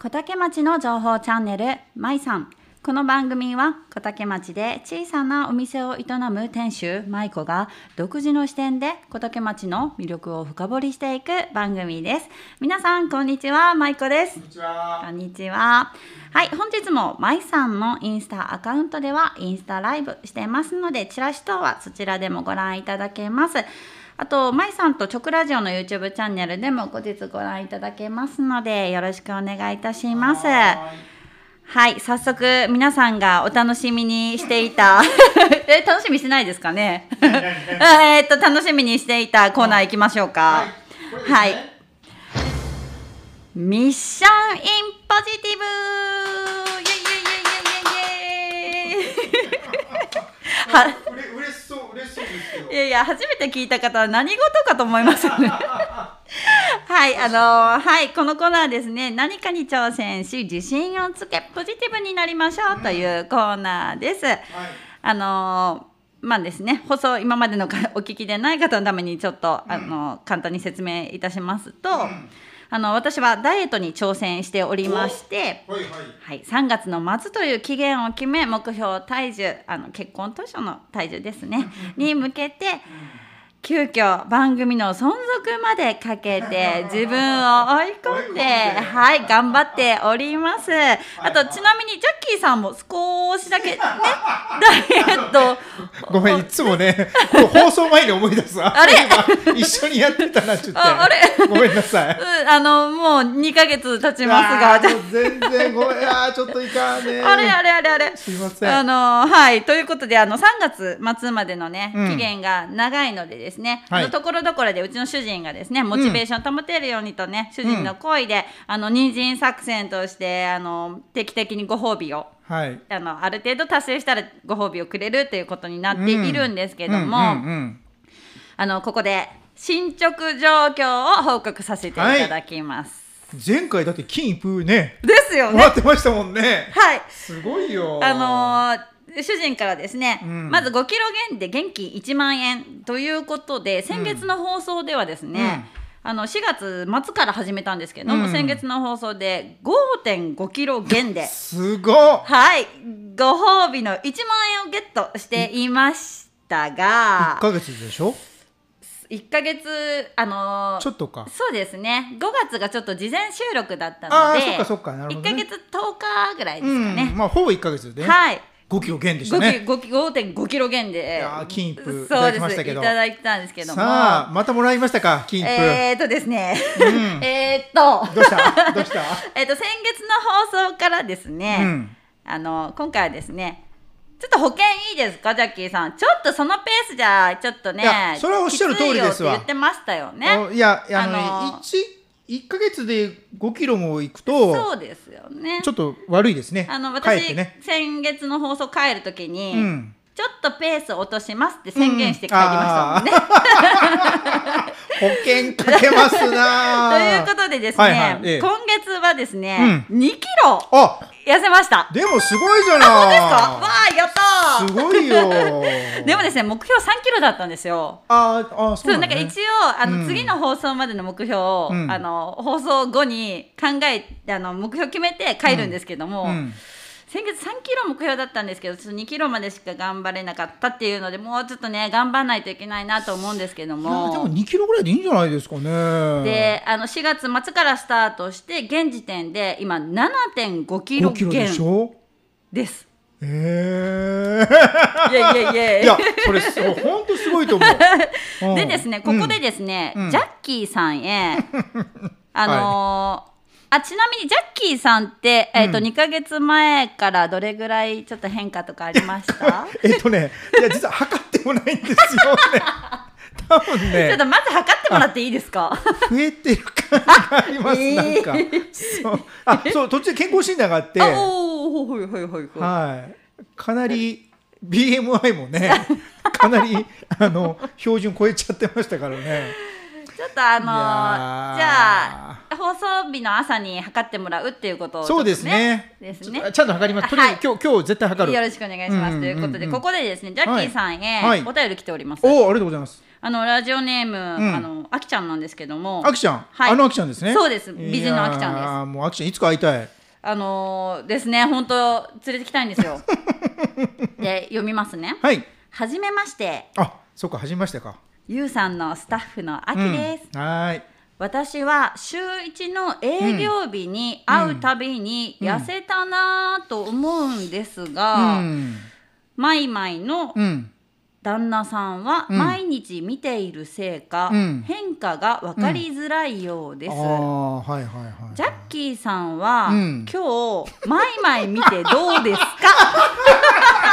小竹町の情報チャンネルまいさんこの番組は小竹町で小さなお店を営む店主舞子が独自の視点で小竹町の魅力を深掘りしていく番組です皆さんこんにちは舞子ですこんにちは。こんにちは。はい、本日も舞さんのインスタアカウントではインスタライブしてますので、チラシ等はそちらでもご覧いただけます。あと、舞さんと直ラジオの YouTube チャンネルでも後日ご覧いただけますので、よろしくお願いいたします。ははい、早速皆さんがお楽しみにしていた え楽しみにしてないですかね？えーっと楽しみにしていたコーナー行きましょうか。これですね。はい。ミッションインポジティブ。イエイイエイイエイイエイイエイイエイはい。やいや初めて聞いた方は何事かと思いますよね。はい、あのはい、このコーナーですね、何かに挑戦し、自信をつけ、ポジティブになりましょうというコーナーです。はい。あのまあですね、放送今までのかお聞きでない方のためにちょっと、あの簡単に説明いたしますと、あの私はダイエットに挑戦しておりまして、はいはい。はい、3月の末という期限を決め目標体重あの結婚当初の体重ですね に向けて急遽番組の存続までかけて 自分を追い込んではい頑張っております。あとちなみにジャッキーさんも少しだけね ダイエット。ごめんいつもね、これ放送前に思い出す。あれ？今一緒にやってたなちょっと。ああれ？ごめんなさい。うんあのもう2ヶ月経ちますが。全然ごめん。あーちょっといかんね。あれあれあれあれ。すいません。あのはい。ということであの3月末までのね、うん。期限が長いのでですね、はいあのところどころでうちの主人がですねモチベーションを保てるようにとね、主人の恋で、あの人参作戦としてあの定期的にご褒美をはい。あのある程度達成したらご褒美をくれるということになっているんですけども、うんうんうんあのここで進捗状況を報告させていただきます。前回だって金一封ね、ですよね。終わってましたもんね。はい。すごいよ。あのー主人からですね、うんまず5キロ減で元気1万円ということで先月の放送ではですね、あの4月末から始めたんですけども、うん先月の放送で5.5キロ減で、すごっ。はいご褒美の1万円をゲットしていました一がヶ月でしょ？1ヶ月あのーちょっとか。そうですね5月がちょっと事前収録だったああ、のでそっかそっか、なるほ1ど、ね。ヶ月10日ぐらいですうん、かね、まあほぼ一ヶ月でね。はい5キロ減でしたね。5.5キロ減でいやー金一封いたそうでだきましたけどいただいたんですけどもさあ、またもらいましたか、金一封。えーっとですね、んえっとどうしたどうしたえっと先月の放送からですね、うんあの今回はですねちょっと保険いいですかジャッキーさんちょっとそのペースじゃちょっとねいやそれはおっしゃる通りですわきついよ言ってましたよねいや、あの、あの一一ヶ月で5キロもいくと、そうですよね。ちょっと悪いですね。あの私、ね。先月の放送帰るときに、うん。ちょっとペース落としますって宣言して帰りましたもんね、保険かけますな ということでですね、はいはい。ええ。今月はですね、う2キロ。あ、痩せました。でもすごいじゃ本当ですか？わない。あ、やったーすごいよ。でもですね、目標3キロだったんですよ。あーあ、そそううなだねなんんか一応あの、うん次の放送までの目標を、うんあの放送後に考えあの目標決めて帰るんですけども、うん先月3キロ目標だったんですけどちょっと2キロまでしか頑張れなかったっていうのでもうちょっとね頑張らないといけないなと思うんですけどいやでもも2キロぐらいでいいんじゃないですかね。であの4月末からスタートして現時点で今7.5キロ5キロで減しょ？です。ええいやいやいや。いや、それ、本当すごいと思う。う んでですね、ここでですね、うん。ジャッキーさんへ、あのーあちなみにジャッキーさんって、えーとうん2か月前からどれぐらいちょっと変化とかありました？えっとね、いや、実は測ってもないんですよね。多分ちょっねと、まず測ってもらっていいですか？増えてる感じがあります、えーなんか。そう、あ、そう、途中で健康診断があって、あはおおはいはいはいはいい。かなり BMI もね、かなり、あの、標準超えちゃってましたからね。ちょっとあのじゃあ放送日の朝に測ってもらうっていうことをそうですね。ですね。ちゃんと測ります。とりあえず、はい今日、今日絶対測る。よろしくお願いします、うんということで、ここでですねジャッキーさんへはい。お便り来ております、おお、ありがとうございます。あのラジオネーム、ん。あのあきちゃんなんですけども。あきちゃん、はい。あのあきちゃんですね。そうです。美人のあきちゃんです。いやーもうあきちゃんいつか会いたい。あのーですね本当連れてきたいんですよ。で読みますね。はい。はじめまして。あそっか始めましたかゆうさんのスタッフのあきです、うん、はーい。私は週一の営業日に会うたびに痩せたなぁと思うんですうが、ん。マイマイのうん。旦那さんはうん毎日見ているせいか、うん。変化が分かりづらいようです、ああはいはいはい。ジャッキーさんは、うん。今日マイマイ見てどうですか？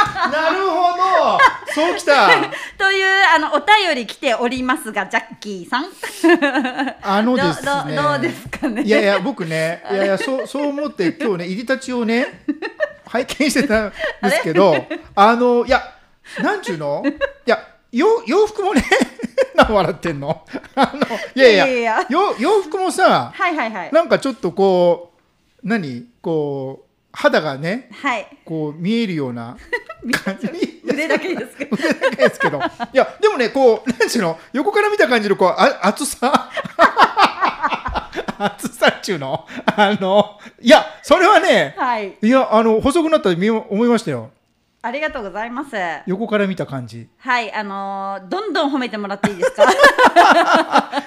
なるほど。そうきた。というあのお便り来ておりますがジャッキーさん。あのですどね。どどうですかね。いやいや僕ねいやいやそうそう思って今日ね入り立ちをね拝見してたんですけどあのいやなんちゅうの？いや洋洋服もね何笑ってんの？あのいやいやいや洋服もさはいはいはい。なんかちょっとこう何？こう肌がねはい。こう見えるような 感じ。腕だけですか 腕だけですけど。いやでもねこうなんちゅうの？横から見た感じのこうあ厚さ。厚さっちゅうの？あのいやそれはねはい。いやあの細くなったと思いましたよ。ありがとうございます。横から見た感じ。はいあのーどんどん褒めてもらっていいですか？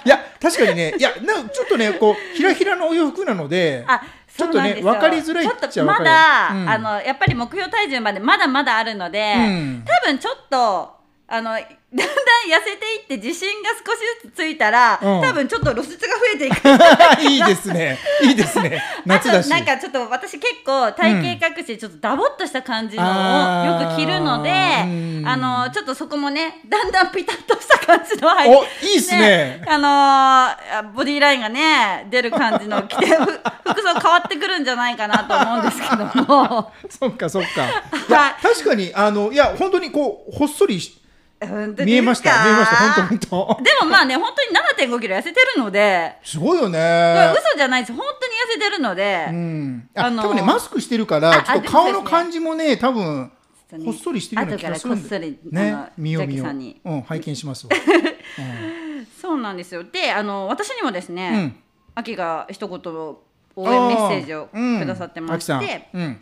いや確かにね。いやなちょっとねこうひらひらのお洋服なので。あちょっとね分かりづらいっちょっとまだ、うん。あのやっぱり目標体重までまだまだあるので、うん。多分ちょっとあの だんだん痩せていって自信が少しずつついたら、うん。多分ちょっと露出が増えていく。いいですね。いいですね。あとなんかちょっと私結構体型隠してちょっとダボっとした感じのをよく着るのでうん。あのちょっとそこもねだんだんピタッとした 感じのはいおいいっすね。あのーボディラインがね出る感じの着てふ 服装変わってくるんじゃないかなと思うんですけども。そっかそっか。いや確かにあのいや本当にこうほっそり見えました。見えました。本当本当。でもまあね本当に7 5キロ痩せてるので、すごいよね。嘘じゃないです。本当に痩せてるので、うん。ああの多分ねマスクしてるからあちょっと顔の感じもね多分とね。ほっそりしてるような気がするん後からこっそりね見よう見よう。うん拝見しますわ。そうなんですよ。であの私にもですうん。ね、秋が一言応援メッセージをくださってまして、うん。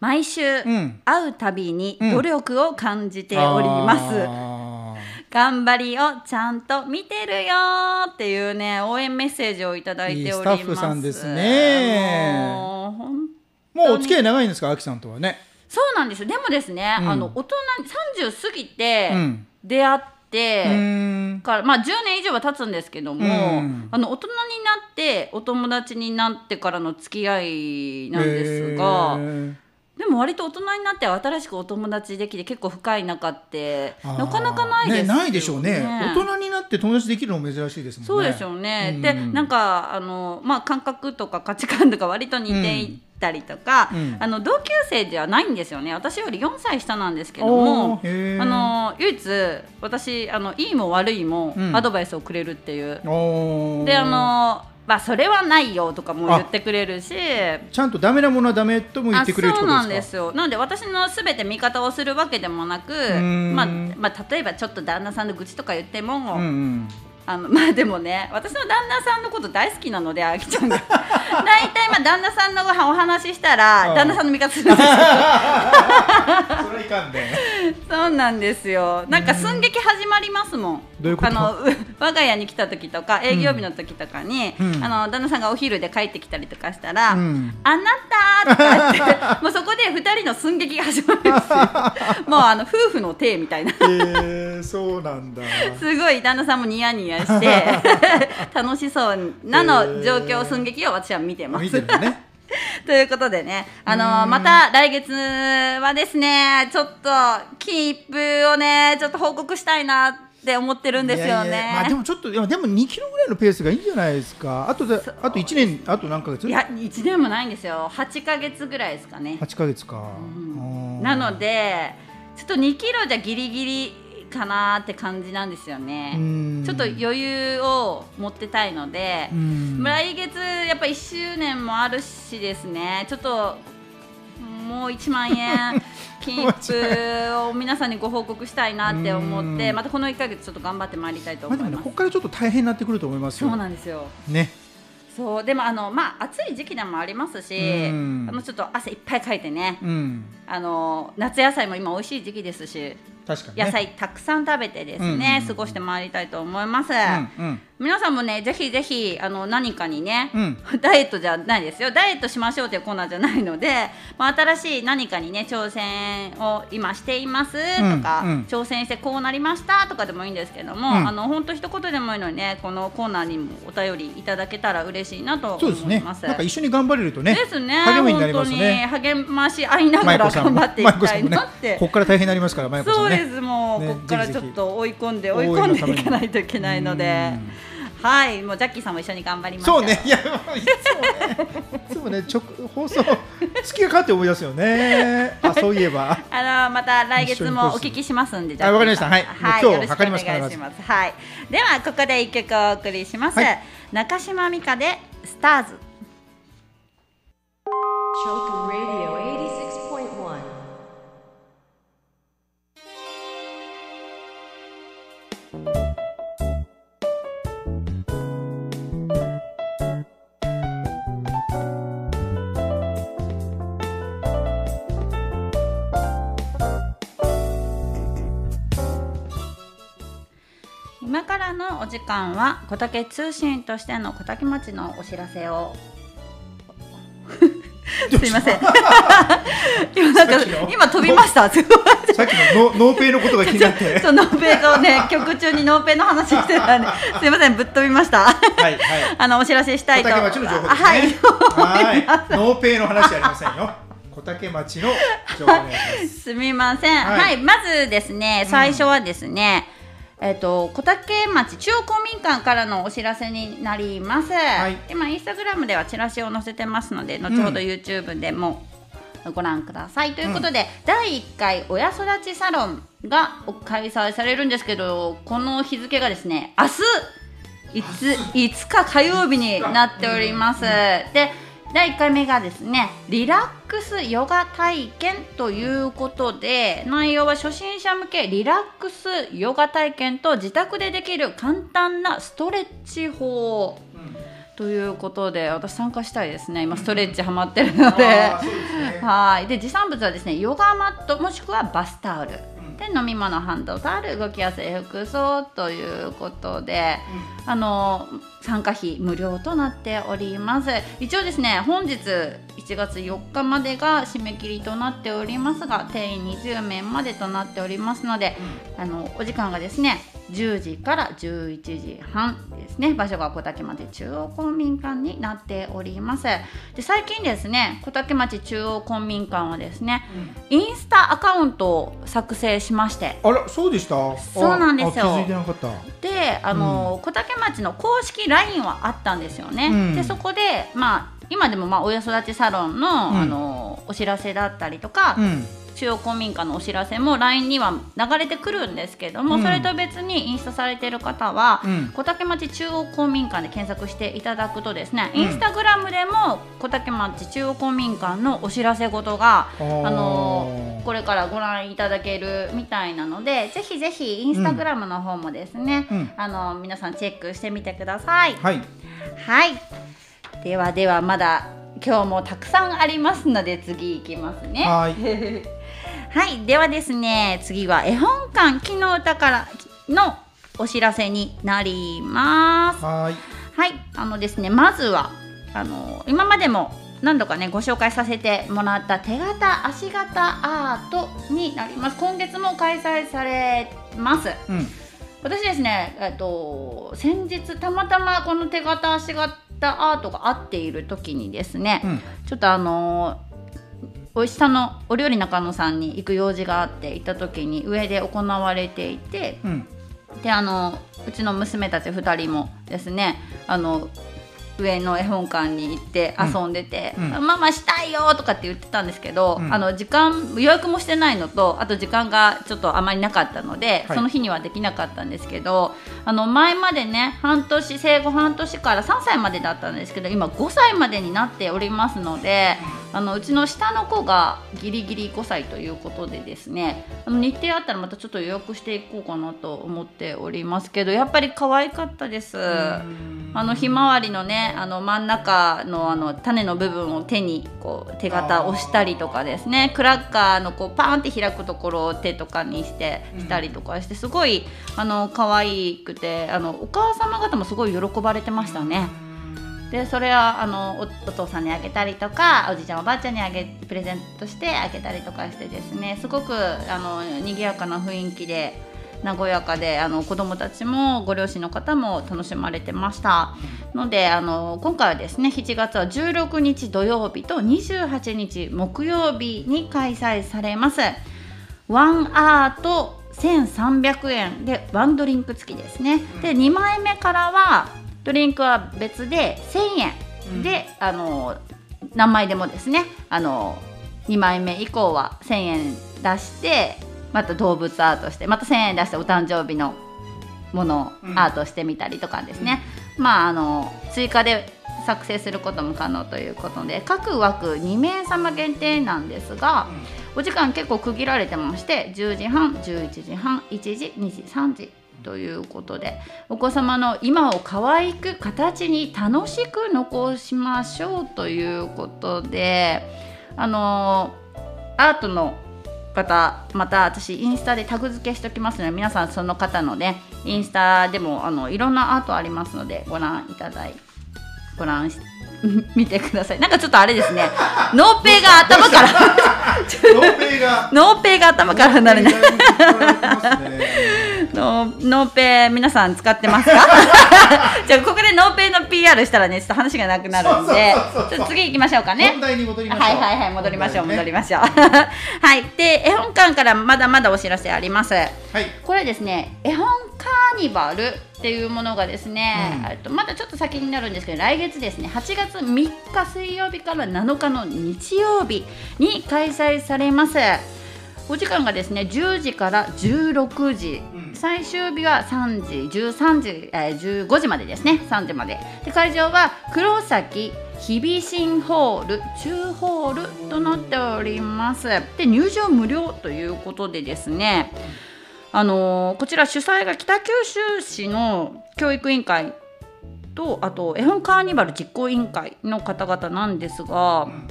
毎週、ん。会うたびにうん努力を感じております、あ頑張りをちゃんと見てるよーっていうね応援メッセージをいただいております。いいスタッフさんですね。もうお付き合い長いんですかあきさんとはねそうなんですよ。でもですね、うん。あの大人30過ぎてうん。出会って、うーん。からまあ10年以上は経つんですけども、うん。あの大人になってお友達になってからの付き合いなんですが、でも割と大人になって新しくお友達できて結構深い仲ってなかなかないですよね。ねないでしょうね。大人になって友達できるのも珍しいですもんね。そうでしょうね、うん。でなんかあの、まあ、感覚とか価値観とか割と似ていったりとか、うん。あの同級生ではないんですよね。私より4歳下なんですけどおもあの唯一私あのいいも悪いもうん。アドバイスをくれるっていう、おー。であのまあそれはないよとかも言ってくれるし。ちゃんとダメなものはダメとも言ってくれるそうなんですすよ。なので私のすべて味方をするわけでもなくん。まあ、まあ例えばちょっと旦那さんの愚痴とか言っても、うんうんあの まあでもね私の旦那さんのこと大好きなのであきちゃんが。大体まあ旦那さんのお話ししたらうん。旦那さんの味方するんですよ。それいかんね。そうなんですよ。なんか寸劇始まりますもんあのう 我が家に来た時とか営業日の時とかに、うん。あの旦那さんがお昼で帰ってきたりとかしたら「うんあなた!」とか言って もうそこで2人の寸劇が始まるんですよ。もうあの夫婦の体みたいな。えー、そうなんだ。すごい旦那さんもニヤニヤして楽しそうなの状況寸劇を私は見てます。ね。ということでね、あのまた来月はですね、ちょっとキープをね、ちょっと報告したいなって思ってるんですよね。いやいやまあでもちょっとでも2キロぐらいのペースがいいんじゃないですか？あとであと1年あと何ヶ月？いや1年もないんですよ。8ヶ月ぐらいですかね。8ヶ月か、なのでちょっと2キロじゃギリギリかなって感じなんですよね。うん。ちょっと余裕を持ってたいのでうん。来月やっぱ1周年もあるしですね。ちょっともう1万円。金一を皆さんにご報告したいなって思ってまたこの1か月ちょっと頑張ってまいりたいと思います、まあね、ここからちょっと大変になってくると思いますよ。そうなんですよ。ね。そう。でもあのまあ暑い時期でもありますし、あのちょっと汗いっぱいかいてね、うん、あの夏野菜も今美味しい時期ですし確かに、ね、野菜たくさん食べてですね、うん、過ごしてまいりたいと思います、うんうん、皆さんもねぜひぜひあの何かにね、うん、ダイエットじゃないですよ。ダイエットしましょうというコーナーじゃないので、まあ、新しい何かにね挑戦を今していますとか、うんうん、挑戦してこうなりましたとかでもいいんですけども、あの本当一言でもいいのにねこのコーナーにもお便りいただけたら嬉しいなと思います。ね、なんか一緒に頑張れるとねですね。励みになりますね。励まし合いながら頑張っていきたいなって、ね、ここから大変になりますから、ね、そうですもう、ね、ここからちょっと追い込んで追い込んでいかないといけないので。はい。もうジャッキーさんも一緒に頑張りますそうね。いやいつもねいつもね直放送月がかって思い出すよね。あそういえば。あのまた来月もお聞きしますんであわかりました。はい、はい、今日測りますからはい。ではここで一曲お送りします、はい、中島美嘉でスターズ時間は小竹通信としての小竹町のお知らせを。すいません。今なんか今飛びました。さっきのノーペイのことが気になって。そうノーペイとね 曲中にノーペイの話してたんですいませんぶっ飛びました。はいはい。あのお知らせしたいと。小竹町の情報ですね。はい。ノーペイの話ありませんよ。小竹町の情報す。みません、はい、はい、まずですね最初はですね、うんえっ、ー、と小竹町中央公民館からのお知らせになります。はい、今インスタグラムではチラシを載せてますので、後ほど YouTube でもご覧ください。うん、ということで、第1回親育ちサロンが開催されるんですけど、この日付がですね、明日 5, 5日火曜日になっております。で第1回目がですねリラックスヨガ体験ということで内容は初心者向けリラックスヨガ体験と自宅でできる簡単なストレッチ法、うん、ということで私参加したいですね。今ストレッチハマってるので、はい。で持参物はですねヨガマットもしくはバスタオルで飲み物ハンドタオル動きやすい服装ということで、うん、あの参加費無料となっております。一応ですね本日1月4日までが締め切りとなっておりますが定員20名までとなっておりますので、うん、あのお時間がですね10時から11時半ですね。場所が小竹町中央公民館になっております。で最近ですね小竹町中央公民館はですね、うん、インスタアカウントを作成しまして。あらそうでした？そうなんですよ。であの、うん、小竹町の公式 LINE はあったんですよね、うん、でそこでまあ今でもまあ親育ちサロンの,、あのお知らせだったりとか、中央公民館のお知らせも LINE には流れてくるんですけども、うん、それと別にインスタされている方は、うん、小竹町中央公民館で検索していただくとですね、うん、インスタグラムでも小竹町中央公民館のお知らせ事が、あのー、これからご覧いただけるみたいなのでぜひぜひインスタグラムの方もですね、あのー、皆さんチェックしてみてください。はい、はい、ではではまだ今日もたくさんありますので次いきますね。はいはいではですね次は絵本館昨日歌からのお知らせになります。はい。はいあのですねまずはあの今までも何度かねご紹介させてもらった手形足形アートになります。今月も開催されます、うん、私ですねえっと先日たまたまこの手形足形アートが合っている時にですね、うん、ちょっとあのおいしさのお料理中野さんに行く用事があって行った時に上で行われていて、うん、であのうちの娘たち2人もですねあの上の絵本館に行って遊んでて「うんうん、ママしたいよ!」とかって言ってたんですけど、うん、あの時間予約もしてないのとあと時間がちょっとあまりなかったので、はい、その日にはできなかったんですけどあの前までね半年生後半年から3歳までだったんですけど今5歳までになっておりますので。あのうちの下の子がギリギリ5歳ということでですねあの日程あったらまたちょっと予約していこうかなと思っておりますけどやっぱり可愛かったです。あのひまわりのねあの真ん中のあの種の部分を手にこう手形押したりとかですね。クラッカーのこうパーンって開くところを手とかにしてしたりとかしてすごいあの可愛くてあのお母様方もすごい喜ばれてましたね。でそれはあのおお父さんにあげたりとかおじいちゃんおばあちゃんにあげプレゼントしてあげたりとかしてですね。すごくあの賑やかな雰囲気で和やかであの子どもたちもご両親の方も楽しまれてました。のであの今回はですね7月は16日土曜日と28日木曜日に開催されます。ワンアート1300円でワンドリンク付きですね。で2枚目からはドリンクは別で1000円で、あの何枚でもですねあの2枚目以降は1000円出してまた動物アートしてまた1000円出してお誕生日のものをアートしてみたりとかですね、まああの追加で作成することも可能ということで各枠2名様限定なんですが、お時間結構区切られてまして10時半11時半1時2時3時ということでお子様の今を可愛く形に楽しく残しましょうということであのアートの方また私インスタでタグ付けしておきますので皆さんその方のねインスタでもあのいろんなアートありますのでご覧いただいご覧し 見てください。なんかちょっとあれですね。ノーペイが頭から。ノーペイが。ノーペイが頭から離れないノーペー皆さん使ってますか？じゃあここでノーペイの PR したらねちょっと話がなくなるんで次行きましょうかね。本題に戻りましょう。はいはいはい戻りましょう、戻りましょう。はい。で絵本館からまだまだお知らせあります。はい。これですね絵本カーニバルっていうものがですね、うん。えっとまだちょっと先になるんですけど来月ですね8月3日水曜日から7日の日曜日に開催されます。お時間がですね10時から16時、うん最終日は3時13時、えー、15時までですね。3時まで。で会場は黒崎日比新ホール中ホールとなっております。で入場無料ということでですね。あのーこちら主催が北九州市の教育委員会とあと絵本カーニバル実行委員会の方々なんですが、ん。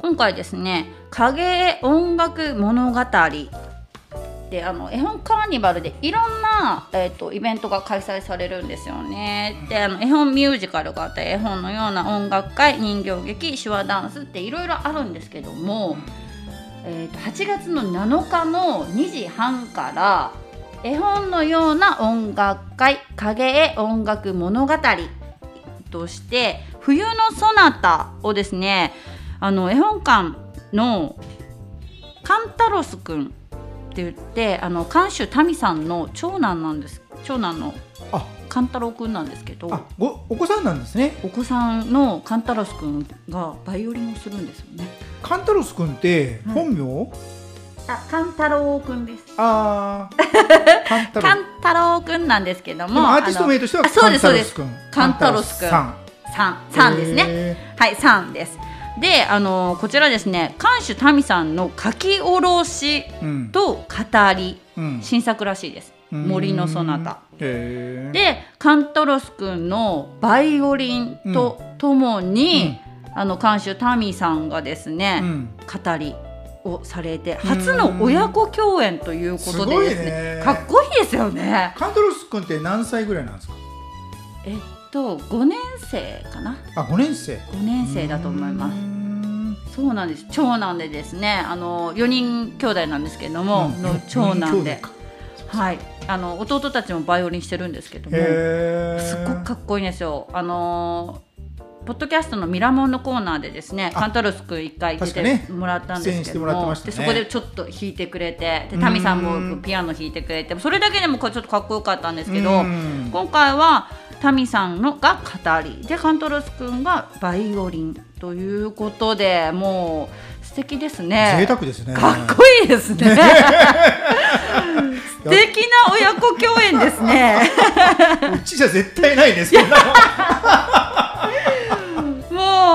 今回ですね「影絵音楽物語」であの絵本カーニバルでいろんな、えー、とイベントが開催されるんですよね。であの絵本ミュージカルがあったり絵本のような音楽会人形劇手話ダンスっていろいろあるんですけども、えー、と8月の7日の2時半から絵本のような音楽会影絵音楽物語として冬のソナタをですねあの絵本館のカンタロスくんって言ってあの館主タミさんの長男なんです長男のあ。カンタロウくんなんですけどお子さんなんですね。お子さんのカンタロスくんがバイオリンをするんですよね。カンタロス君ってはい。本名、あカンタロウくんです。あー。カンタロカンタロウくんなんですけども、でもアーティスト名としてはあのあそうですそうです。君カンタロス君さん。三三ですね。へはい、3です。で、あのこちらですね、館主タミさんの書き下ろしと語り、うん。新作らしいです。森のそなた。で、カントロス君のバイオリンとともに、あの館主タミさんがですね、うん。語りをされて初の親子共演ということでですね、すごいね。かっこいいですよね。カンタロス君って何歳ぐらいなんですか？えっと5年生かな、あ五年生。5年生だと思います。すそうなんです。長男でですねあの4人兄弟なんですけども、うん。の長男で。はい。あの弟たちもバイオリンしてるんですけどもすっごくかっこいいんですよ。あのポッドキャストのミラモンのコーナーでですねあカンタロス君一回出確かね。てもらったんですけどもらっても、ましたね。でそこでちょっと弾いてくれてでうんタミさんもピアノ弾いてくれてそれだけでもちょっとかっこよかったんですけど、うん。今回はタミさんのが語りでカントロス君がバイオリンということでもう素敵ですね。贅沢ですね。かっこいいですね。素敵な親子共演ですね。うちじゃ絶対ないですけど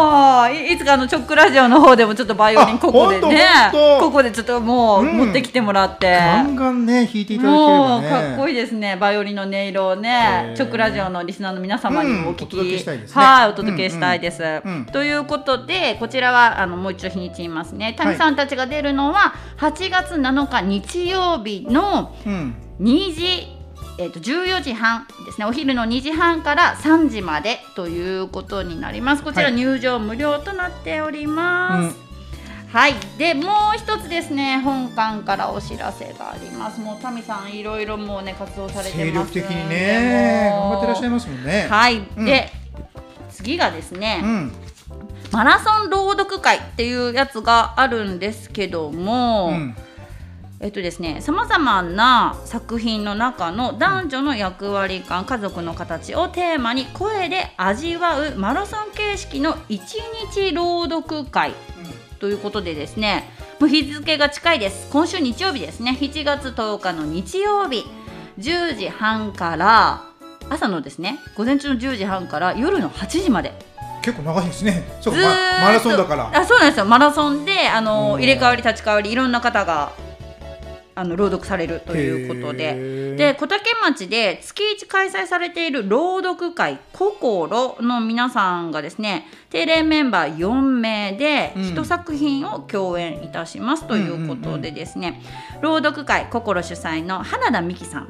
もうもういいつかあのチョックラジオの方でもちょっとバイオリンここでねここでちょっともううん持ってきてもらって、ガンガンね弾いていただければもうねかっこいいですねバイオリンの音色をね、チョックラジオのリスナーの皆様にもお聞き、うんお届けしたいですね。はいお届けしたいです、んうんということでこちらはあのもう一度日にち言いますね。谷さんたちが出るのは8月7日日曜日のうん。2時えー、と14時半ですね。お昼の2時半から3時までということになります。こちらはい入場無料となっております、はい、でもう一つですね。本館からお知らせがあります。もうタミさんいろいろもうね活動されて精ます力的にね頑張ってらっしゃいまますもんね。はい、うん。で次がですね、うん。マラソン朗読会っていうやつがあるんですけども、うんえっとですね、さまざまな作品の中の男女の役割感、家族の形をテーマに声で味わうマラソン形式の一日朗読会ということでですね、もう日付が近いです。今週日曜日ですね、7月10日の日曜日、10時半から朝のですね、午前中の10時半から夜の8時まで。結構長いですね。そうかずーっとママラソンだから。あそうなんですよ。マラソンであのうん。入れ替わり立ち替わりいろんな方があの朗読されるということで。でで小竹町で月1開催されている朗読会「ココロ」の皆さんがですね定例メンバー4名でうん。一作品を共演いたしますということでですね、朗読会「ココロ」主催の花田美希さん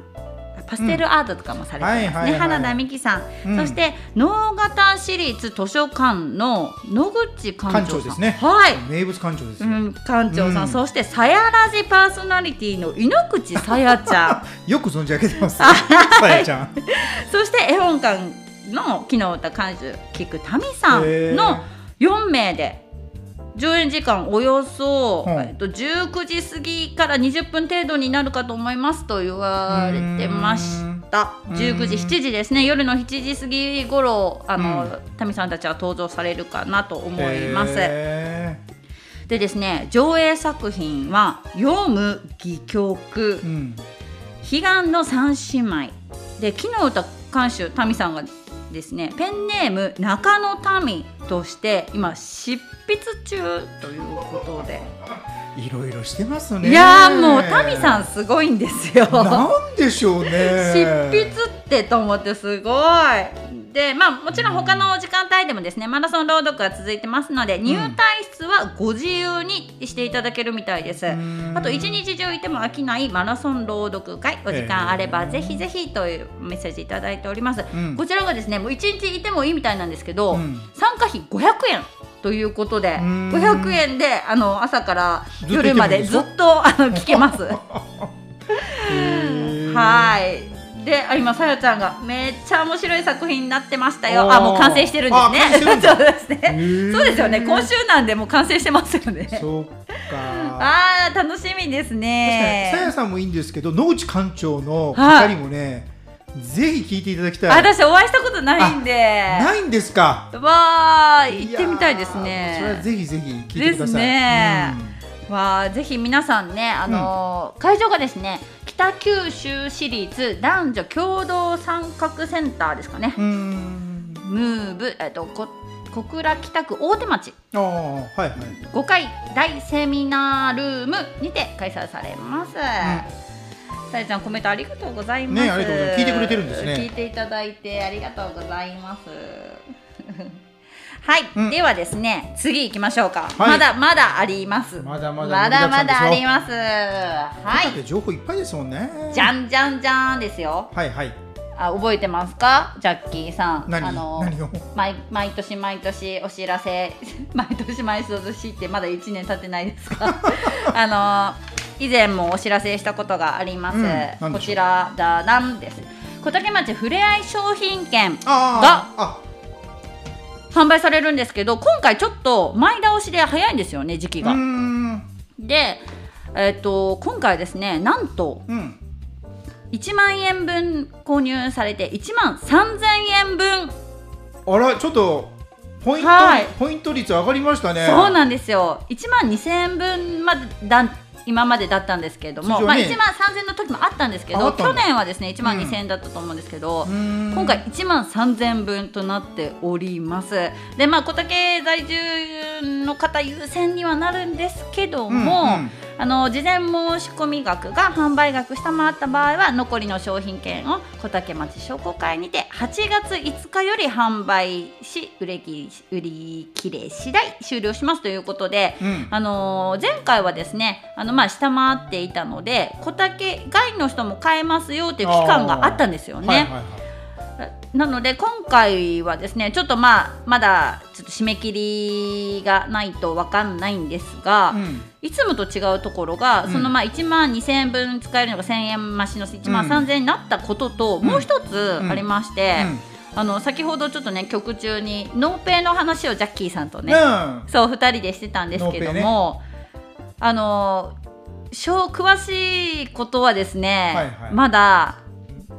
パステルアートとかもされてますね、はいはいは田美希さん、うん。そして能形市立図書館の野口館長ですね。はい。名物館長ですよ。うん、館長さん、うん。そしてさやらじパーソナリティの井ノ口さやちゃん。よく存じ上げてますさやちゃん。そして絵本館の木の歌監修菊民さんの4名で上演時間およそ、うんえっと、19時過ぎから20分程度になるかと思いますと言われてました。うーん19時7時ですね。夜の7時過ぎ頃あの、うん。タミさんたちは登場されるかなと思います。へでですね上映作品は「読む戯曲。ーうん。悲願の三姉妹」で木の歌監修タミさんがですねペンネーム中野民として今執筆中ということで、いろいろしてますねいやーもうタミさんすごいんですよ。なんでしょうね執筆ってと思ってすごい。でまあもちろん他の時間帯でもですねマラソン朗読が続いてますので入退室はご自由にしていただけるみたいです。あと一日中いても飽きないマラソン朗読会お時間あればぜひぜひというメッセージいただいております。うんこちらがですねもう一日いてもいいみたいなんですけど、うん参加費500円ということでん500円であの朝から夜までずっとあの 聞けます。はい。で、あ今さやちゃんがめっちゃ面白い作品になってましたよ。あ、もう完成してるんですね。そうですね。ーそうですよね。今週なんでもう完成してますよね。そうかあー楽しみです確かにさやね。さんもいいんですけど野口館長のはい語りもね、ぜひ聞いていただきたい私お会いしたことないんで。ないんですか？わあ、行ってみたいですやーそれはね。ぜひぜひ聞いてくださいですねわあ、ぜひ皆さんね、あのー会場がですね、北九州市立男女共同参画センターですかね。うんうんムーブ、えっと、こ小倉北区大手町。ああはいはい5回大セミナールームにて開催されます。さやちゃんコメントありがとうございます。ねありがとうございます。聞いてくれてるんですね。聞いていただいてありがとうございます。はい、うん。ではですね次行きましょうか、はい。まだまだあります。まだまだまだまだあ盛りります。はだって情報いっぱいですもんね。いじゃんじゃんじゃんですよ。はいはい。あ覚えてますか？ジャッキーさん。何？あの毎毎年毎年お知らせ。毎年毎年ってまだ1年経ってないですか？あの以前もお知らせしたことがあります、うん。こちらだなんです。小竹町ふれあい商品券あー。あ。販売されるんですけど今回ちょっと前倒しで早いんですよね時期が、ん。でえっ、と今回ですねなんとうん。1万円分購入されて1万3000円分。あらちょっとポイント、はい。ポイント率上がりましたね。そうなんですよ。1万2000円分までだっ今までだったんですけれども、ね。まあ、1万3000の時もあったんですけど去年はですね1万2000円だったと思うんですけど、今今回1万3000分となっております。でまあ小竹在住の方優先にはなるんですけども、うんうんあの事前申し込み額が販売額下回った場合は残りの商品券を小竹町商工会にて8月5日より販売し売れ売り切れ次第終了しますということで、うんあのー前回はですねあの、まあ、下回っていたので小竹外の人も買えますよっていう期間があったんですよね。なので今回はですねちょっとまあまだちょっと締め切りがないとわかんないんですが、うん。いつもと違うところが、うん。そのまあ1万2000円分使えるのが1000円増しの1万3000円になったことと、ん。もう一つありまして、うん。あの先ほどちょっとね曲中にノーペイの話をジャッキーさんとね、うん。そう2人でしてたんですけども、あの小詳しいことはですね、はいはい。まだ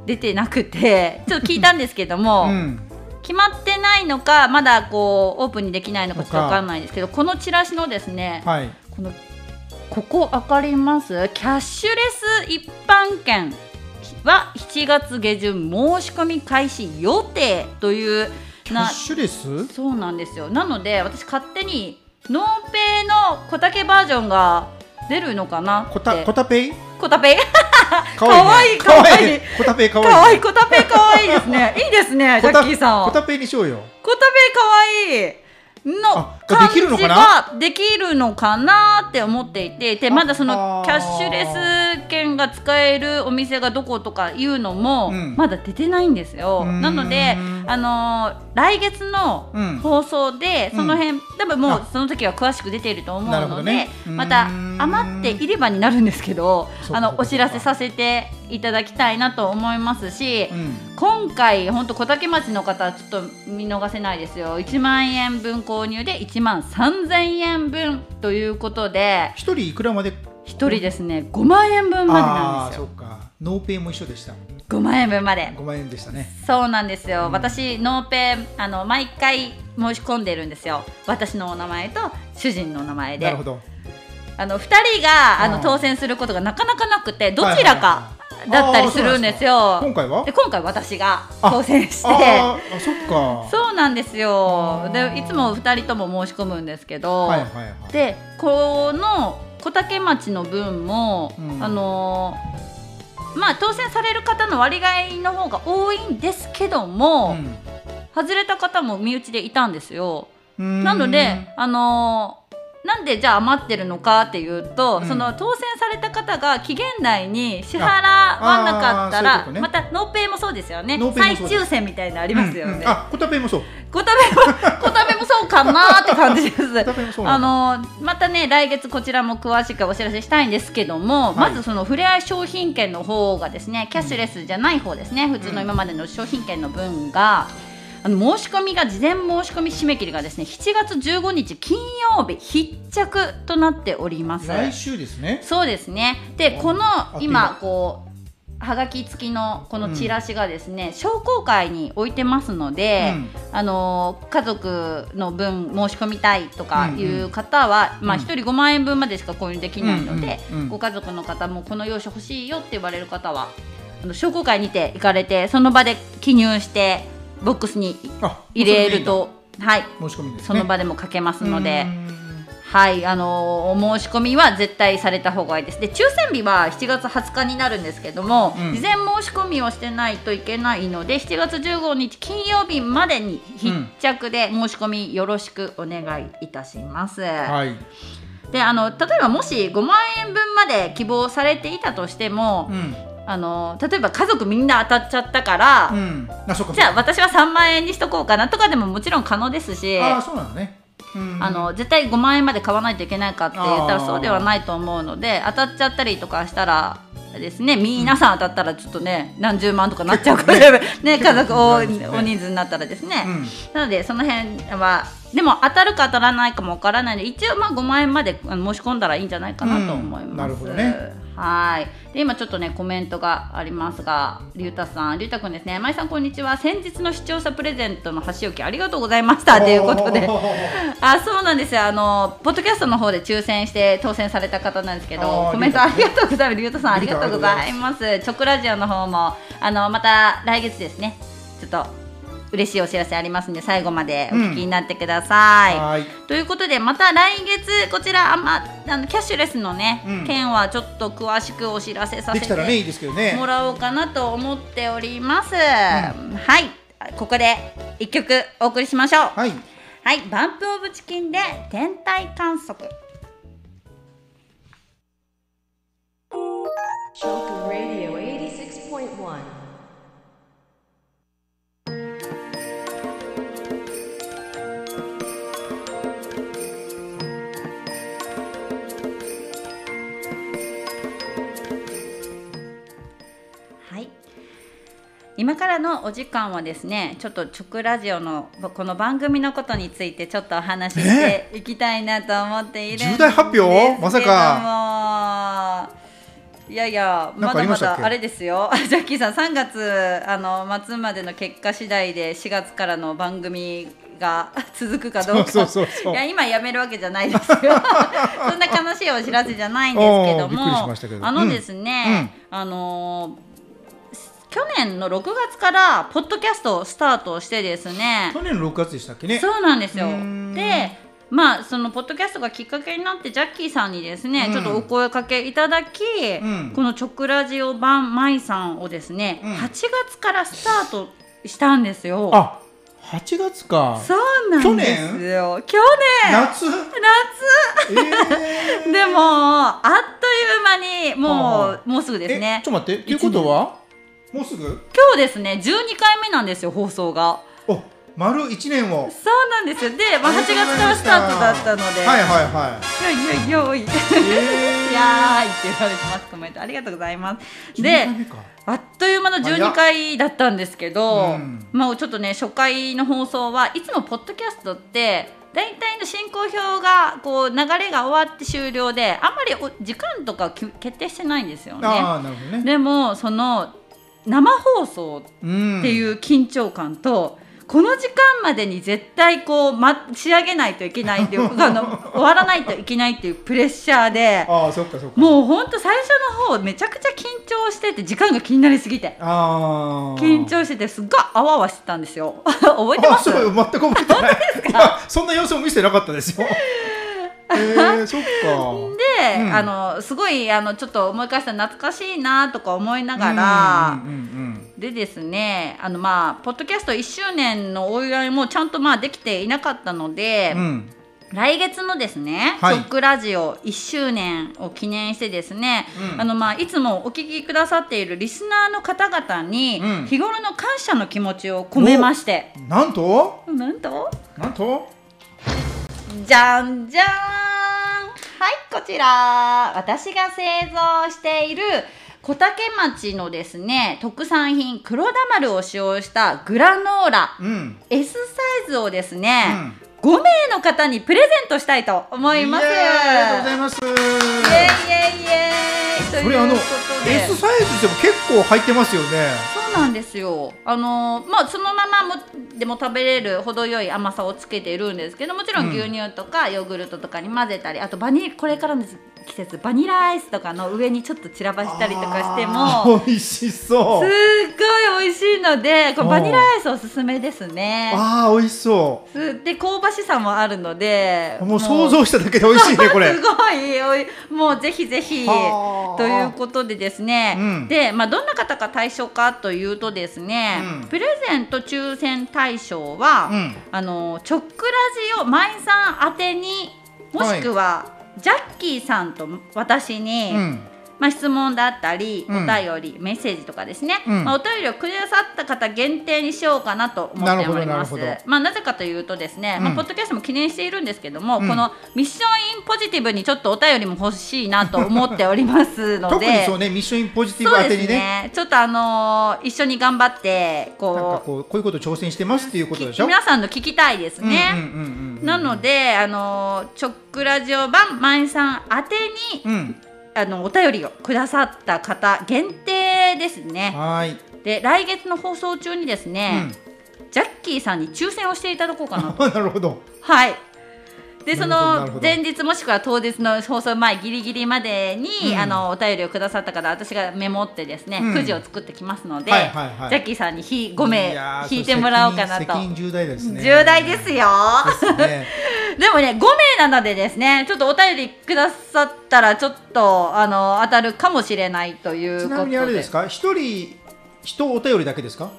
出てなくてちょっと聞いたんですけども、うん。決まってないのかまだこうオープンにできないのかちょっと分かんないんですけどこのチラシのですね、はい。このここ分かります？キャッシュレス一般券は7月下旬申し込み開始予定というキャッシュレス？そうなんですよ。なので私勝手にノーペイの小竹バージョンが出るのかなって。コタコタペイ？小タペイ かわいいかわい。コタペイかかわいいわいい小タペイかわ いいですね。いいですねジャッキーさん。コタペイにしようよ。小タペイかわいいのあ感できるのじかな？ができるのかなって思っていてでまだそあのキャッシュレス券が使えるお店がどことかいうのもうん。まだ出てないんですよ。なので、あのー来月のうん放送でその辺、多分もうあ。その時は詳しく出ていると思うので、また余っていればになるんですけどあのお知らせさせていただきたいなと思いますし、うん。今回本当小竹町の方はちょっと見逃せないですよ。1万円分購入で1万3000円分ということで一人いくらまで？1人ですね。5万円分まであなんですよ。あそうか。ノーペイも一緒でした5万円分まで。5万円でしたね。そうなんですよ、うん。私ノーペイあの毎回申し込んでるんですよ。私のお名前と主人のお名前で。なるほど。あの2人があのうん当選することがなかなかなくてどちらかはいはいはい。だったりするんですよ、今回は？で今回私があ当選して。あそっか。そうなんですよ。あ。でーいつも2人とも申し込むんですけど、はいはいはい。でこの小竹町の分も、うん。あのーまあ当選される方の割合の方が多いんですけども、外れた方も身内でいたんですよ。うん。なので、あのーなんでじゃあ余ってるのかっていうと、うん。その当選された方が期限内に支払わなかったら、ね。またノーペイもそうですよね。再抽選みたいなのありますよね。うん。うんあコタペイもそう。小食べも小食 べもそうかなって感じです。あのまたね来月こちらも詳しくお知らせしたいんですけども、はいまずそのふれあい商品券の方がですねキャッシュレスじゃない方ですね、普通の今までの商品券の分が。あの申し込みが事前申し込み締め切りがですね7月15日金曜日必着となっております。来週ですねそうですねでこの今間こうはがき付きのこのチラシがですね、商工会に置いてますので、あの家族の分申し込みたいとかいう方は、まあうん1人5万円分までしか購入できないので、うんうんうんご家族の方もこの用紙欲しいよって言われる方はあの商工会にて行かれてその場で記入してボックスにあ入れるとはい。申し込みですね。その場でも書けますので。うんはい、あのお申し込みは絶対された方がいいです。で、抽選日は7月20日になるんですけども、うん事前申し込みをしてないといけないので、7月15日金曜日までに必着で申し込みよろしくお願いいたします。はいで、あの例えばもし5万円分まで希望されていたとしても、うんあの例えば家族みんな当たっちゃったから、うんかじゃあ私は3万円にしとこうかなとかでももちろん可能ですし。ああそうなのねうんあの絶対5万円まで買わないといけないかって言ったらそうではないと思うので当たっちゃったりとかしたらですね皆さん当たったらちょっとね何十万とかなっちゃうからね。ね家族大ね。大人数になったらですね、うん。なのでその辺はでも当たるか当たらないかもわからないので一応まあ5万円まで申し込んだらいいんじゃないかなと思います。うん。なるほどねはい。で今ちょっとねコメントがありますが、りゅうたさん、りゅうたくんですね。まいさんこんにちは。先日の視聴者プレゼントの箸置きありがとうございましたということで。あ、そうなんですよ。あのポッドキャストの方で抽選して当選された方なんですけあど、ーコメントありがとうございます。りゅうたさんありがとうございます。チョコラジオの方もあのまた来月ですね。ちょっと嬉しいお知らせありますんで最後までお聞きになってください。はい。ということでまた来月こちらあ、まあのキャッシュレスのね、うん件はちょっと詳しくお知らせさせて。もらおうかなと思っております。はいここで一曲お送りしましょう。はい。はいバンプオブチキンで天体観測。Choker Radio 86.1. 今からのお時間はですねちょっと直ラジオのこの番組のことについてちょっとお話ししていきたいなと思っているんですけど重大発表？まさか。いやいやまだまだあれですよ。ジャッキーさん3月あの末までの結果次第で4月からの番組が 続くかどうか。そうそうそうそう。いや今やめるわけじゃないですよ。そんな悲しいお知らせじゃないんですけども。あのですね、あのー去年の6月からポッドキャストをスタートしてですね。去年6月でしたっけね。そうなんですよ。でまあそのポッドキャストがきっかけになってジャッキーさんにですね、うん。ちょっとお声かけいただき、ん。この「直ラジオ版マイさん」をですね、うん。8月からスタートしたんですよ。あ、8月か。そうなんですよ。去年？夏？夏。えー。でもあっという間にもう、もうすぐですね。えちょっと待って。ということは？もうすぐ？今日ですね12回目なんですよ放送がお、丸1年を。そうなんですよで、まあ、8月からスタートだったのではいはいはいやいやいやいい。えいやーいって言われてますコメントありがとうございますー、で12回目かあっという間の12回だったんですけど、うんまあちょっとね初回の放送はいつもポッドキャストって大体の進行表がこう流れが終わって終了であんまりお時間とかき決定してないんですよね。ああ、なるほどね。でもその生放送うん。っていう緊張感と、この時間までに絶対こう、ま、仕上げないといけないっていう あの終わらないといけないっていうプレッシャーでああ、そっかそっか。もうほんと最初の方めちゃくちゃ緊張してて時間が気になりすぎてああ。緊張しててすっごいあわあわしてたんですよ 覚えてます？あそう全く覚えてない。そんな様子も見せてなかったですよ。えー、そっか。で、うん。あのすごいあのちょっと思い返したら懐かしいなとか思いながら、うんうんうんでですねあのまあポッドキャスト1周年のお祝いもちゃんとまあできていなかったので、うん。うん。来月のですね「はい。ショックラジオ」1周年を記念してですね、うん。あのまあいつもお聞きくださっているリスナーの方々にうん。日頃の感謝の気持ちを込めまして、なんと？なんと？なんと？じゃんじゃーんはいこちら私が製造している小竹町のですね特産品黒田丸を使用したグラノーラうん。S サイズをですうね、ん。5名の方にプレゼントしたいと思います。ありがとうございます。イエイイエイイエイこれあの S サイズでも結構入ってますよね。なんですよ。あのまあそのままもでも食べれる程よい甘さをつけているんですけどもちろん牛乳とかヨーグルトとかに混ぜたり、あとバニこれからの季節バニラアイスとかの上にちょっと散らばしたりとかしても美味しそすっう。ごい美味しいのでこれバニラアイスおすすめですね。ああ美味しそすで香ばしさもあるのでう。もう想像しただけで美味しいねこれ す。ごいおいもうぜひぜひはあということでですね、うんで、まあ、どんな方が対象かというとですね、うんプレゼント抽選対象は、うんあのチョックラジオ舞さん宛てにもしくは、ジャッキーさんと私に、うん。まあ、質問だったり、うん。お便りメッセージとかですね、うん。まあ、お便りをくださった方限定にしようかなと思っております。まあ、なぜかというとですね、まあ、うんポッドキャストも記念しているんですけども、うん。このミッションインポジティブにちょっとお便りも欲しいなと思っておりますので。特にそうねミッションインポジティブ宛てにね。ね。ちょっとあのー一緒に頑張ってこうこうこういうこと挑戦してますっていうことでしょ？皆さんの聞きたいですね。うんうんうんうんうんなので、あのーチョックラジオ版マイさん宛てにうんあのお便りをくださった方限定ですね。はーい。で来月の放送中にですね、ジャッキーさんに抽選をしていただこうかなと。なるほど。はい。でその前日もしくは当日の放送前ギリギリまでに、うん。あのお便りをくださった方私がメモってですね、うん。くじを作ってきますので、はいはいはい。ジャッキーさんにひ5名引いてもらおうかなと。重大ですね。重大ですよ。ね。でもね5名なのでですねちょっとお便りくださったらちょっとあの当たるかもしれないということで。ちなみにあれですか、一人人お便りだけですか？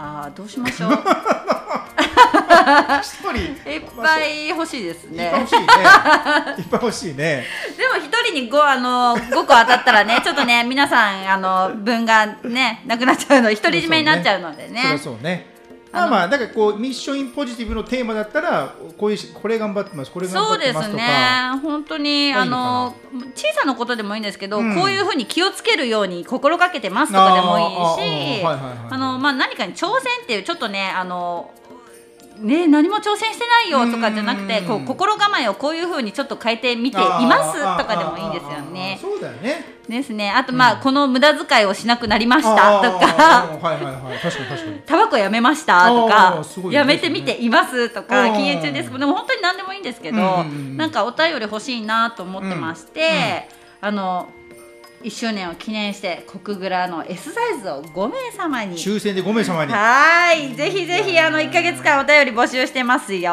あーどうしましょう？一人いっぱい欲しいですねいっぱい欲しいね。いっぱい欲しいね。でも一人に 5, あの5個当たったらね ちょっとね皆さんあの分がねなくなっちゃうの独り占めになっちゃうのでねそうね。まあまあだからこうミッションインポジティブのテーマだったらこういうしこれ頑張ってますこれ頑張そうでってますすとか。ね。本当にあの小さなことでもいいんですけど、うん。こういうふうに気をつけるように心がけてますとかでもいいしあのまあ何かに挑戦っていうちょっとねあのね、何も挑戦してないよとかじゃなくてうん。こう心構えをこういうふうにちょっと変えてみていますとかでもいいんですよね。そうだよね。ですね。あとまあ、うんこの無駄遣いをしなくなりましたとか。タバコやめましたとあかーすごい。やめてみていますとか。うん。禁煙中です。でも本当に何でもいいんですけど、うんうんうん。なんかお便り欲しいなと思ってまして、あの1周年を記念して国グラの S サイズを5名様に。抽選で5名様に。はい。ぜひぜひあの1ヶ月間お便り募集してますよ。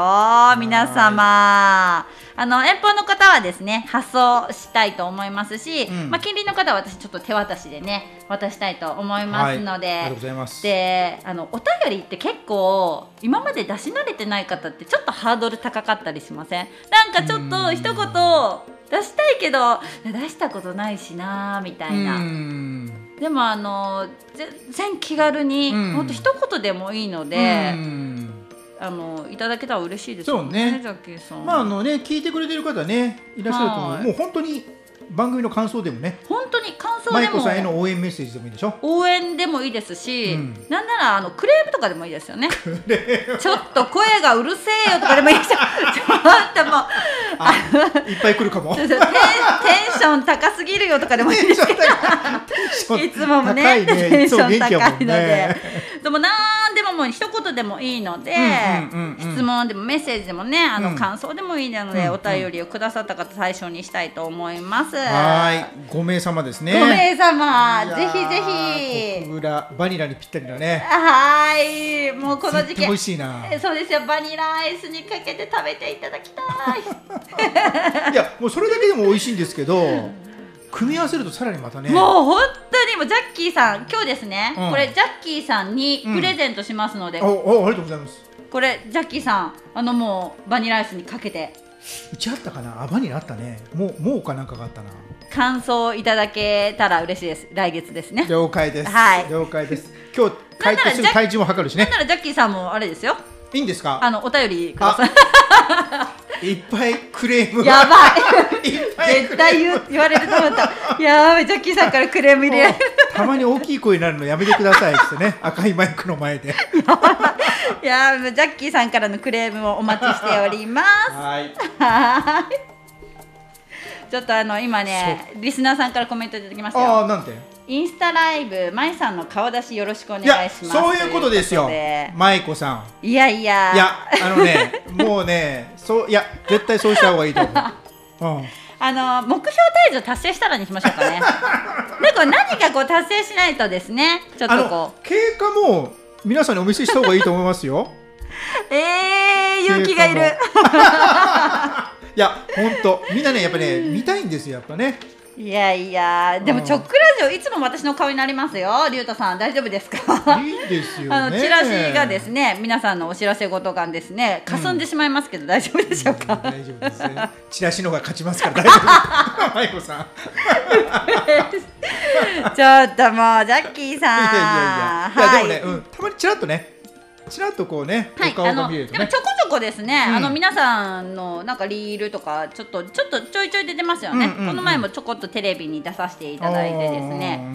皆様あの遠方の方はですね発送したいと思いますし、うん。まあ、近隣の方は私ちょっと手渡しでね渡したいと思いますので、はいありがとうございます。であのお便りって結構今まで出し慣れてない方ってちょっとハードル高かったりしません？なんかちょっと一言出したいけど出したことないしなみたいな、うん。でもあの全然気軽に、うん。ほんと一言でもいいので、うんあのいただけたら嬉しいですよそうね。ジャッキーさん、まああのね聞いてくれてる方ねいらっしゃると思う。はい。もう本当に番組の感想でもね、本当に感想でもマイコさんへの応援メッセージでもいいでしょ。応援でもいいですし、うんなんならあのクレームとかでもいいですよね。ちょっと声がうるせえよとかでもいいですよ。ちょっともうあいっぱい来るかも。テンテンション高すぎるよとかでもいいですけど、いつももねねテンション高いのでね。でもなんでももう一言でもいいので、質問でもメッセージでもねあの、うん感想でもいいので、うんお便りをくださった方最初にしたいと思います。はい、5名様ですね。5名様ぜひぜひコクグラバニラにぴったりだね。はいもうこの時期美味しいな。えそうですよバニラアイスにかけて食べていただきたい いや、もうそれだけでも美味しいんですけど、組み合わせるとさらにまたね。もう本当にもうジャッキーさん今日ですね、うんこれジャッキーさんにプレゼントしますので、おおありがとうございます。これジャッキーさんあのもうバニラアイスにかけてうちあったかな？あバニラあったね。もうもうかなんかがあったな。感想いただけたら嬉しいです来月ですね了解です。はい了解です。今日帰ってすぐ体重も測るしね。なんならジャッキーさんもあれですよいいんですか？あのお便りください。いっぱいクレームが。やばい。絶対言う言われると思った。やばいジャッキーさんからクレーム入れ。たまに大きい声になるのやめてくださいってね。赤いマイクの前で。い。やジャッキーさんからのクレームをお待ちしております。はい。はーい。ちょっとあの今ねリスナーさんからコメントいただきましたよ。ああなんて？インスタライブまいさんの顔出しよろしくお願いします。そういうことですよ。というこさん。いやいや。いやあのね もうねそういや絶対そうした方がいいと思う、うん、あの目標体重達成したらにしましょうかね。でこれ何かこう達成しないとですね。ちょっとこう。経過も皆さんにお見せした方がいいと思いますよ。えー、勇気がいる。いや本当みんなねやっぱね見たいんですよやっぱねいやいやでもうん。チョックラジオいつも私の顔になりますよ。龍太さん大丈夫ですか？いいですよね。あのチラシがですね皆さんのお知らせ事がですね霞んでしまいますけど、大丈夫でしょうか、大丈夫ですね。チラシの方が勝ちますから大丈夫舞子さん。ちょっともうジャッキーさん。いやいやいや。いや、はいでもね、うん、たまにちらっとねちらっとこうね、はい、お顔見れるとね。もちょこちょこですね、うん。あの皆さんのなんかリールとかちょっとちょっとちょいちょい出てますよね、うんうんうん。この前もちょこっとテレビに出させていただいてですね。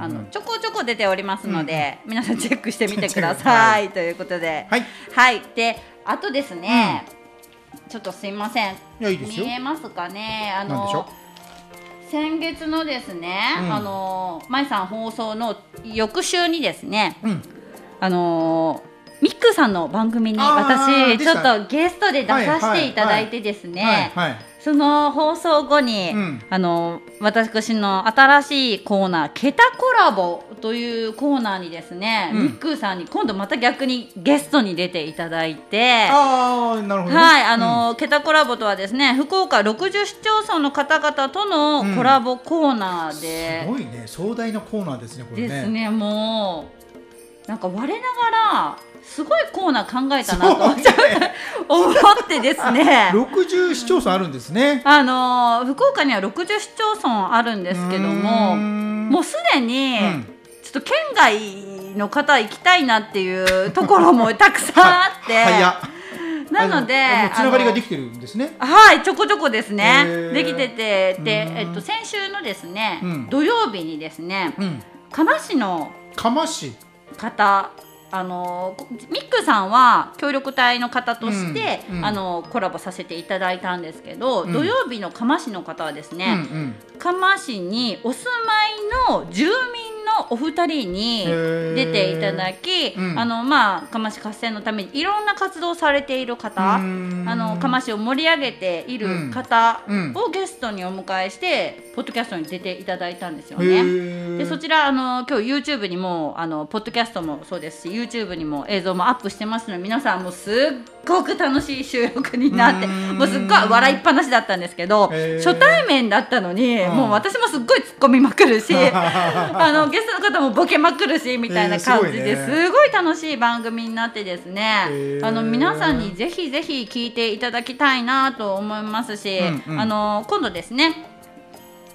あのちょこちょこ出ておりますので、皆さん チェックしてみてください、ということで。はい。はい。であとですね、ちょっとすいません。見えますかね。あの先月のですね、うん。あのー舞さん放送の翌週にですねうん。あのーミックさんの番組に私ちょっとゲストで出させていただいてですね、その放送後に、うん。あの私の新しいコーナー「ケタコラボ」というコーナーにですね、うん。ミックーさんに今度また逆にゲストに出ていただいて。ああなるほどね。はい、あの、ケタコラボとはですね、福岡60市町村の方々とのコラボコーナーで、すごいね。壮大なコーナーですねこれね。ですね、もうなんか我ながらすごいコーナー考えたなと思っ てですね。60市町村あるんですね。あのー福岡には60市町村あるんですけども、もうすでに、うん。ちょっと県外の方行きたいなっていうところも たくさんあって、なので、つながりができきてるんですね。はい、ちょこちょこですね。できてて、でう、ん。えっと、先週のですね、うん。土曜日にですね、うん。釜市の釜市方あのこミックさんは協力隊の方として、うんうん。あのコラボさせていただいたんですけど、うん。土曜日の釜市の方はですうんね、釜市にお住まいの住民のお二人に出ていただき、うん。あのまあ釜市活性のためにいろんな活動をされている方、うん。あの釜市を盛り上げている方うん。をゲストにお迎えして、ポッドキャストに出ていただいたんですよへね。ー。でそちらあの今日 YouTube にもあのポッドキャストもそうですし YouTube にも映像もアップしてますので皆さんもうすっごく楽しい収録になってもうすっごい笑いっぱなしだったんですけど初対面だったのにうんもう私もすっごい突っ込みまくるし あのゲストの方もボケまくるしみたいな感じでえーすごい楽しい番組になってですね。へー。あの皆さんにぜひぜひ聞いていただきたいなと思いますしうんうん。あの今度ですね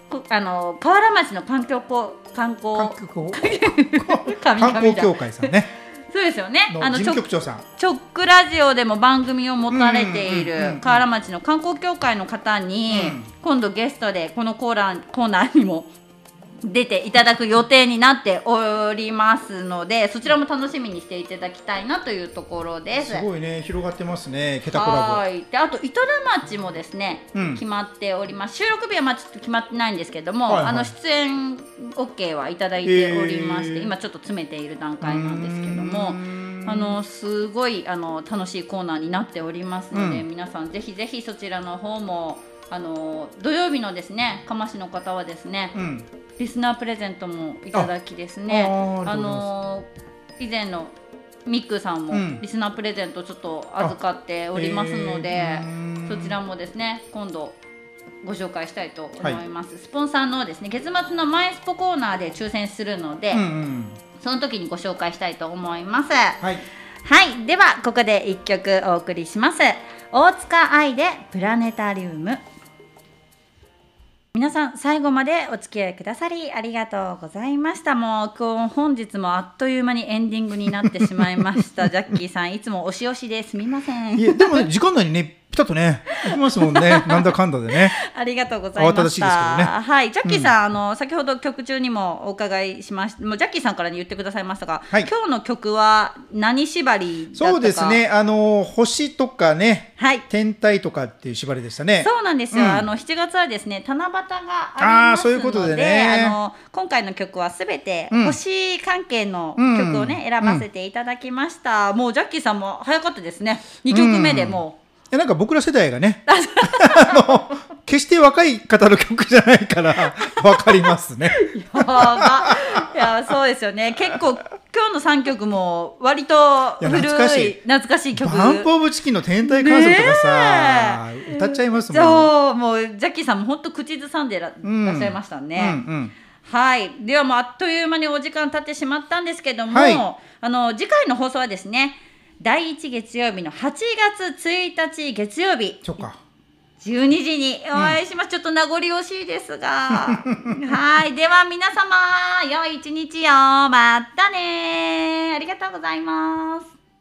こあの河原町の環境こ観光 観光協だ会さんね。そうですよね。あの事のちょ務局長さん。チョックラジオでも番組を持たれている河原町の観光協会の方に、うん。今度ゲストでこのコーナーコーナーにも出ていただく予定になっておりますのでそちらも楽しみにしていただきたいなというところです。すごいね広がってますねケタコラはい。であと糸田町もですね、うん。決まっております。収録日はまあちょっと決まってないんですけども、はいはい。あの出演 OK はいただいておりまして、今ちょっと詰めている段ボ階なんですけどもあのすごいあの楽しいコーナーになっておりますので、うん。皆さんぜひぜひそちらの方もあの土曜日のですね釜市の方はですね、うん。リスナープレゼントもいただきですね。あの以前のミックさんもうん。リスナープレゼントちょっと預かっておりますので、えーそちらもですね今度ご紹介したいと思います、スポンサーのですね月末のマイスポコーナーで抽選するので、うんうん。その時にご紹介したいと思います。はい。はい。ではここで一曲お送りします。大塚愛でプラネタリウム皆さん最後までお付き合いくださりありがとうございました。もう今日本日もあっという間にエンディングになってしまいました。ジャッキーさんいつも押し押しですみません。いやでもね時間内にねピタッとね行きますもんね。なんだかんだでね。ありがとうございました。慌ただしいですけどね。はい、ジャッキーさん、あの先ほど曲中にもお伺いしました。もうジャッキーさんから言ってくださいましたが、はい。今日の曲は何縛り。そうですね。あの星とかねはい。天体とかっていう縛りでしたね。そうなんですよ、うん。あの7月はですね七夕がありあーますのでそういうことでね。あの今回の曲はすべてうん。星関係の曲をね、うん。選ばせていただきました、もうジャッキーさんも早かったですね。2曲目でもいやなんか僕ら世代がね あの決して若い方の曲じゃないからわかりますね。う、やば。いやそうですよね。結構今日の3曲も割と古い懐かしい曲。バンプ・オブ・チキンの天体観測とかさ、歌っちゃいますもん。そうもうジャッキーさんも本当口ずさんでら,、うん。っしゃいましたね、うんうん。はい、ではもうあっという間にお時間経ってしまったんですけども、はい。あの次回の放送はですね第1月曜日の8月1日月曜日。そうか。12時に。お会いします、ちょっと名残惜しいですが。はい。では皆様良い一日を。またねありがとうございます